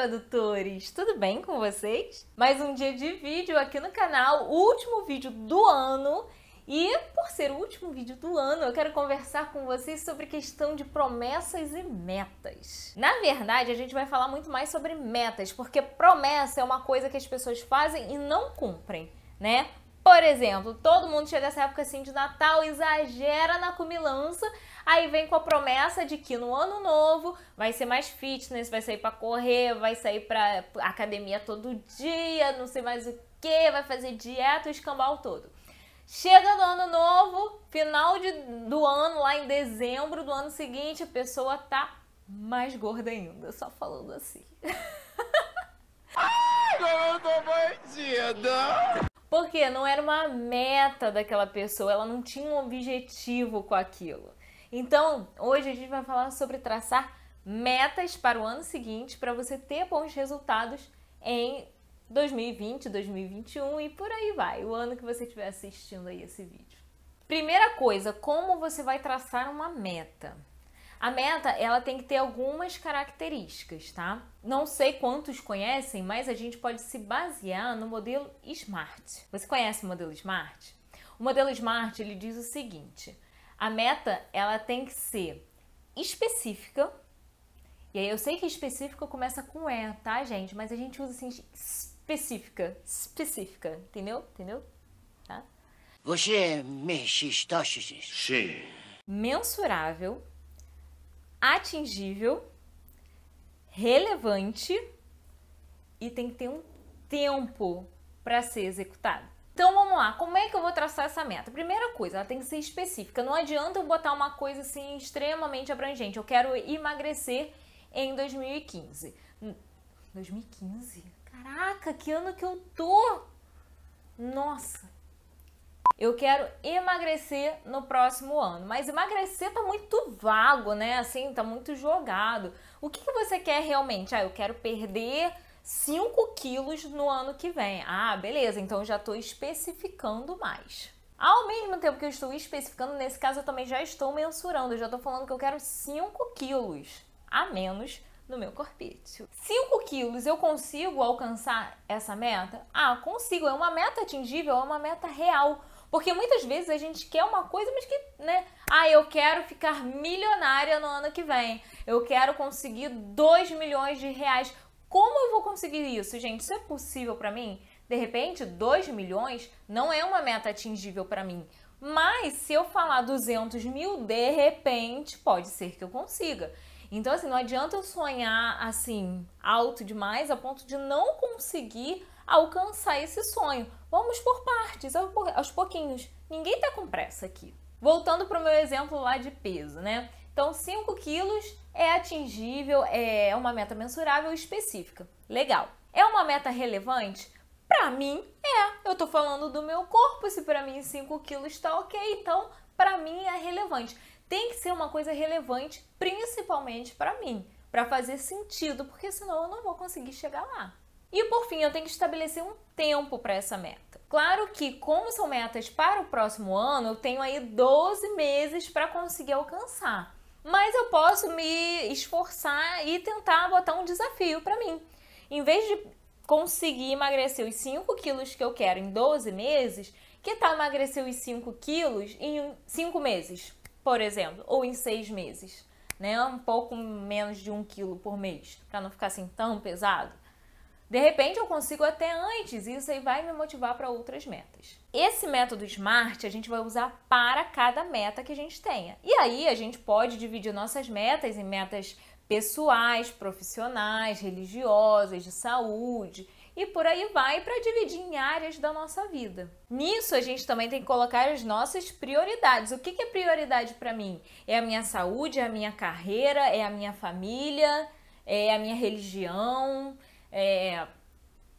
tradutores! Tudo bem com vocês? Mais um dia de vídeo aqui no canal, último vídeo do ano. E por ser o último vídeo do ano, eu quero conversar com vocês sobre questão de promessas e metas. Na verdade, a gente vai falar muito mais sobre metas, porque promessa é uma coisa que as pessoas fazem e não cumprem, né? Por exemplo, todo mundo chega nessa época assim de Natal, exagera na comilança, aí vem com a promessa de que no ano novo vai ser mais fitness, vai sair para correr, vai sair para academia todo dia, não sei mais o que, vai fazer dieta, o escambau todo. Chega no ano novo, final de, do ano, lá em dezembro do ano seguinte, a pessoa tá mais gorda ainda, só falando assim. Eu tô! Porque não era uma meta daquela pessoa, ela não tinha um objetivo com aquilo. Então, hoje a gente vai falar sobre traçar metas para o ano seguinte para você ter bons resultados em 2020, 2021 e por aí vai, o ano que você estiver assistindo aí esse vídeo. Primeira coisa, como você vai traçar uma meta? A meta, ela tem que ter algumas características, tá? Não sei quantos conhecem, mas a gente pode se basear no modelo SMART. Você conhece o modelo SMART? O modelo SMART, ele diz o seguinte: a meta, ela tem que ser específica. E aí eu sei que específica começa com E, tá, gente? Mas a gente usa assim específica, específica, entendeu? Entendeu? Tá? Você mexe está Sim. Mensurável atingível, relevante e tem que ter um tempo para ser executado. Então vamos lá, como é que eu vou traçar essa meta? Primeira coisa, ela tem que ser específica. Não adianta eu botar uma coisa assim extremamente abrangente. Eu quero emagrecer em 2015. 2015? Caraca, que ano que eu tô? Nossa, eu quero emagrecer no próximo ano. Mas emagrecer tá muito vago, né? Assim, tá muito jogado. O que, que você quer realmente? Ah, eu quero perder 5 quilos no ano que vem. Ah, beleza, então já estou especificando mais. Ao mesmo tempo que eu estou especificando, nesse caso eu também já estou mensurando. Eu já estou falando que eu quero 5 quilos a menos no meu corpício. 5 quilos, eu consigo alcançar essa meta? Ah, consigo. É uma meta atingível, é uma meta real. Porque muitas vezes a gente quer uma coisa, mas que, né? Ah, eu quero ficar milionária no ano que vem. Eu quero conseguir 2 milhões de reais. Como eu vou conseguir isso, gente? Isso é possível para mim? De repente, 2 milhões não é uma meta atingível para mim. Mas se eu falar 200 mil, de repente, pode ser que eu consiga. Então, assim, não adianta eu sonhar assim alto demais a ponto de não conseguir alcançar esse sonho. Vamos por partes, aos pouquinhos. Ninguém está com pressa aqui. Voltando para o meu exemplo lá de peso, né? Então, 5 quilos é atingível, é uma meta mensurável específica. Legal. É uma meta relevante? Para mim, é. Eu estou falando do meu corpo, se para mim 5 quilos está ok, então para mim é relevante. Tem que ser uma coisa relevante, principalmente para mim, para fazer sentido, porque senão eu não vou conseguir chegar lá. E por fim, eu tenho que estabelecer um tempo para essa meta. Claro que, como são metas para o próximo ano, eu tenho aí 12 meses para conseguir alcançar. Mas eu posso me esforçar e tentar botar um desafio para mim. Em vez de conseguir emagrecer os 5 quilos que eu quero em 12 meses, que tal emagrecer os 5 quilos em 5 meses, por exemplo, ou em 6 meses? Né? Um pouco menos de 1 quilo por mês, para não ficar assim tão pesado. De repente eu consigo até antes, e isso aí vai me motivar para outras metas. Esse método SMART a gente vai usar para cada meta que a gente tenha. E aí a gente pode dividir nossas metas em metas pessoais, profissionais, religiosas, de saúde e por aí vai para dividir em áreas da nossa vida. Nisso a gente também tem que colocar as nossas prioridades. O que é prioridade para mim? É a minha saúde, é a minha carreira, é a minha família, é a minha religião, é,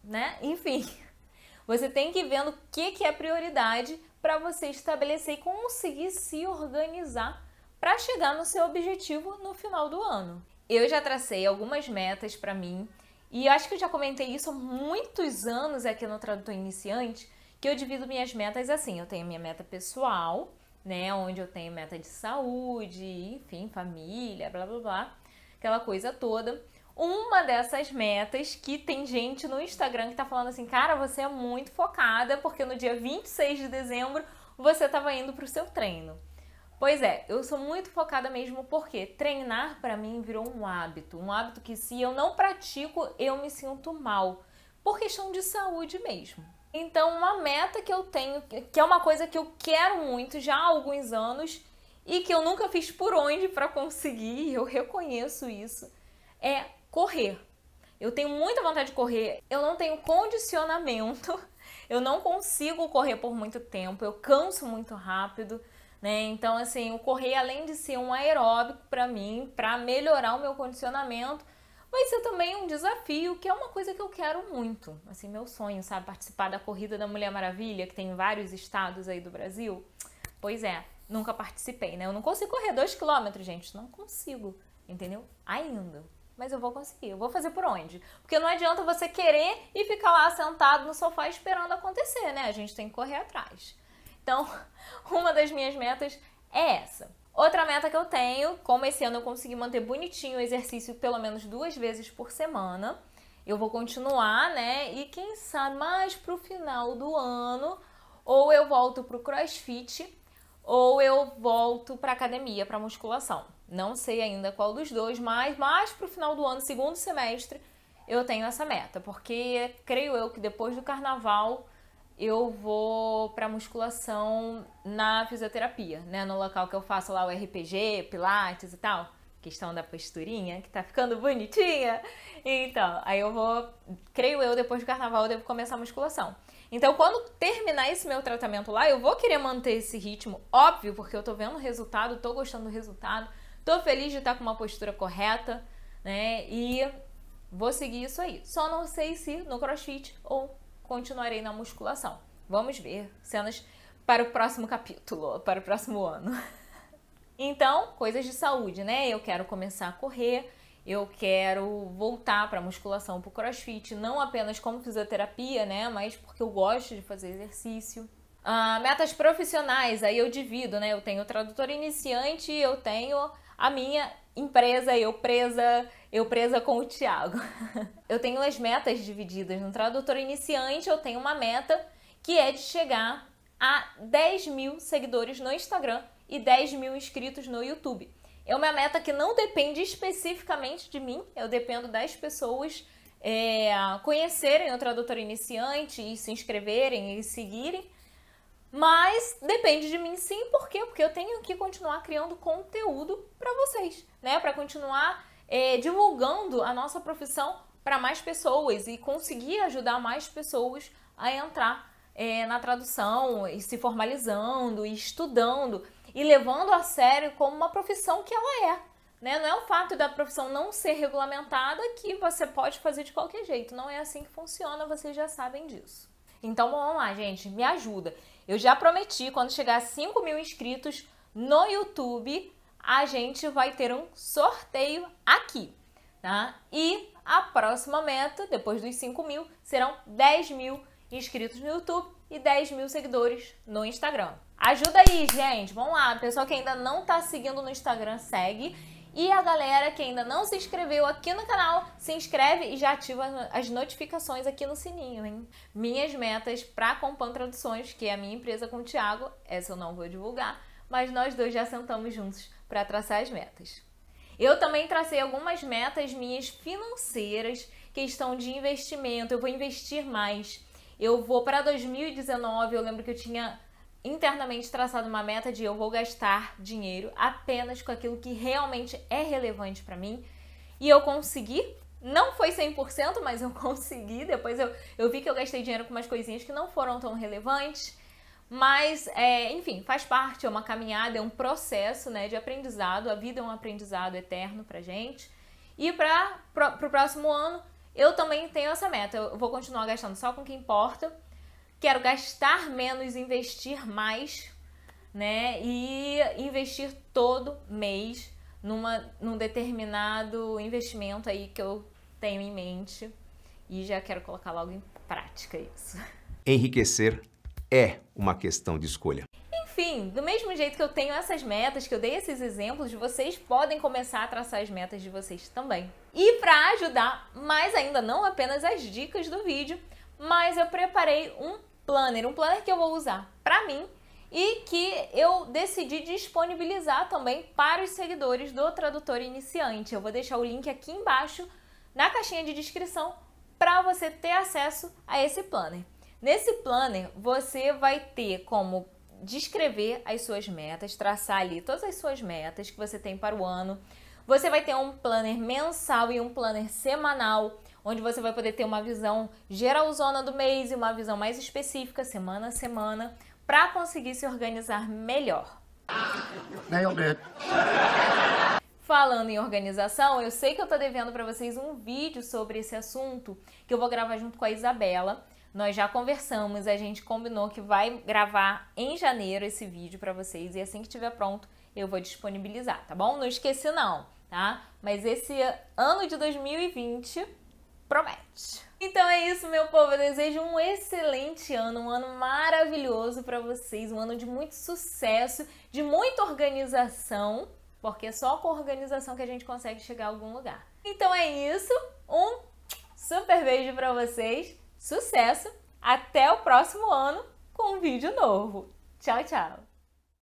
né? Enfim, você tem que ir vendo o que, que é prioridade para você estabelecer e conseguir se organizar para chegar no seu objetivo no final do ano. Eu já tracei algumas metas para mim e acho que eu já comentei isso há muitos anos aqui no Tradutor Iniciante, que eu divido minhas metas assim, eu tenho minha meta pessoal, né, onde eu tenho meta de saúde, enfim, família, blá blá blá, aquela coisa toda uma dessas metas que tem gente no Instagram que tá falando assim, cara, você é muito focada porque no dia 26 de dezembro você estava indo para o seu treino. Pois é, eu sou muito focada mesmo porque treinar para mim virou um hábito, um hábito que se eu não pratico, eu me sinto mal, por questão de saúde mesmo. Então, uma meta que eu tenho, que é uma coisa que eu quero muito já há alguns anos e que eu nunca fiz por onde para conseguir, eu reconheço isso, é correr. Eu tenho muita vontade de correr, eu não tenho condicionamento, eu não consigo correr por muito tempo, eu canso muito rápido, né? Então, assim, o correr, além de ser um aeróbico para mim, para melhorar o meu condicionamento, vai ser também um desafio, que é uma coisa que eu quero muito. Assim, meu sonho, sabe? Participar da Corrida da Mulher Maravilha, que tem em vários estados aí do Brasil. Pois é, nunca participei, né? Eu não consigo correr dois quilômetros, gente. Não consigo, entendeu? Ainda mas eu vou conseguir. Eu vou fazer por onde? Porque não adianta você querer e ficar lá sentado no sofá esperando acontecer, né? A gente tem que correr atrás. Então, uma das minhas metas é essa. Outra meta que eu tenho, como esse ano eu consegui manter bonitinho o exercício pelo menos duas vezes por semana, eu vou continuar, né? E quem sabe mais pro final do ano, ou eu volto pro CrossFit, ou eu volto pra academia, pra musculação. Não sei ainda qual dos dois, mas mais para o final do ano, segundo semestre, eu tenho essa meta, porque creio eu que depois do carnaval eu vou para musculação na fisioterapia, né? No local que eu faço lá o RPG, Pilates e tal. Questão da posturinha, que tá ficando bonitinha. Então, aí eu vou, creio eu, depois do carnaval eu devo começar a musculação. Então, quando terminar esse meu tratamento lá, eu vou querer manter esse ritmo, óbvio, porque eu tô vendo o resultado, tô gostando do resultado Tô feliz de estar com uma postura correta, né? E vou seguir isso aí. Só não sei se no crossfit ou continuarei na musculação. Vamos ver cenas para o próximo capítulo, para o próximo ano. Então, coisas de saúde, né? Eu quero começar a correr, eu quero voltar para musculação, para o crossfit, não apenas como fisioterapia, né? Mas porque eu gosto de fazer exercício. Ah, metas profissionais, aí eu divido, né? Eu tenho tradutor iniciante, eu tenho a minha empresa, eu presa, eu presa com o Thiago. eu tenho as metas divididas. No tradutor iniciante, eu tenho uma meta que é de chegar a 10 mil seguidores no Instagram e 10 mil inscritos no YouTube. É uma meta que não depende especificamente de mim, eu dependo das pessoas é, conhecerem o tradutor iniciante e se inscreverem e seguirem. Mas depende de mim sim, por quê? Porque eu tenho que continuar criando conteúdo para vocês, né? Para continuar é, divulgando a nossa profissão para mais pessoas e conseguir ajudar mais pessoas a entrar é, na tradução e se formalizando e estudando e levando a sério como uma profissão que ela é. Né? Não é o fato da profissão não ser regulamentada que você pode fazer de qualquer jeito. Não é assim que funciona, vocês já sabem disso. Então vamos lá, gente, me ajuda. Eu já prometi, quando chegar a 5 mil inscritos no YouTube, a gente vai ter um sorteio aqui, tá? E a próxima meta, depois dos 5 mil, serão 10 mil inscritos no YouTube e 10 mil seguidores no Instagram. Ajuda aí, gente. Vamos lá. Pessoal que ainda não tá seguindo no Instagram, segue. E a galera que ainda não se inscreveu aqui no canal, se inscreve e já ativa as notificações aqui no sininho, hein? Minhas metas para Compan Traduções, que é a minha empresa com o Thiago, essa eu não vou divulgar, mas nós dois já sentamos juntos para traçar as metas. Eu também tracei algumas metas minhas financeiras, questão de investimento, eu vou investir mais. Eu vou para 2019, eu lembro que eu tinha internamente traçado uma meta de eu vou gastar dinheiro apenas com aquilo que realmente é relevante para mim. E eu consegui. Não foi 100%, mas eu consegui. Depois eu, eu vi que eu gastei dinheiro com umas coisinhas que não foram tão relevantes. Mas, é, enfim, faz parte, é uma caminhada, é um processo né, de aprendizado. A vida é um aprendizado eterno pra gente. E para o próximo ano, eu também tenho essa meta. Eu vou continuar gastando só com o que importa quero gastar menos, investir mais, né? E investir todo mês numa, num determinado investimento aí que eu tenho em mente e já quero colocar logo em prática isso. Enriquecer é uma questão de escolha. Enfim, do mesmo jeito que eu tenho essas metas, que eu dei esses exemplos, vocês podem começar a traçar as metas de vocês também. E para ajudar mais ainda, não apenas as dicas do vídeo, mas eu preparei um planner, um planner que eu vou usar para mim e que eu decidi disponibilizar também para os seguidores do Tradutor Iniciante. Eu vou deixar o link aqui embaixo na caixinha de descrição para você ter acesso a esse planner. Nesse planner, você vai ter como descrever as suas metas, traçar ali todas as suas metas que você tem para o ano. Você vai ter um planner mensal e um planner semanal, onde você vai poder ter uma visão geralzona do mês e uma visão mais específica semana a semana para conseguir se organizar melhor. Nailed it. Falando em organização, eu sei que eu tô devendo para vocês um vídeo sobre esse assunto que eu vou gravar junto com a Isabela. Nós já conversamos, a gente combinou que vai gravar em janeiro esse vídeo para vocês e assim que estiver pronto eu vou disponibilizar, tá bom? Não esqueci não, tá? Mas esse ano de 2020 promete. Então é isso, meu povo. Eu desejo um excelente ano, um ano maravilhoso para vocês, um ano de muito sucesso, de muita organização, porque é só com organização que a gente consegue chegar a algum lugar. Então é isso. Um super beijo para vocês. Sucesso. Até o próximo ano com um vídeo novo. Tchau, tchau.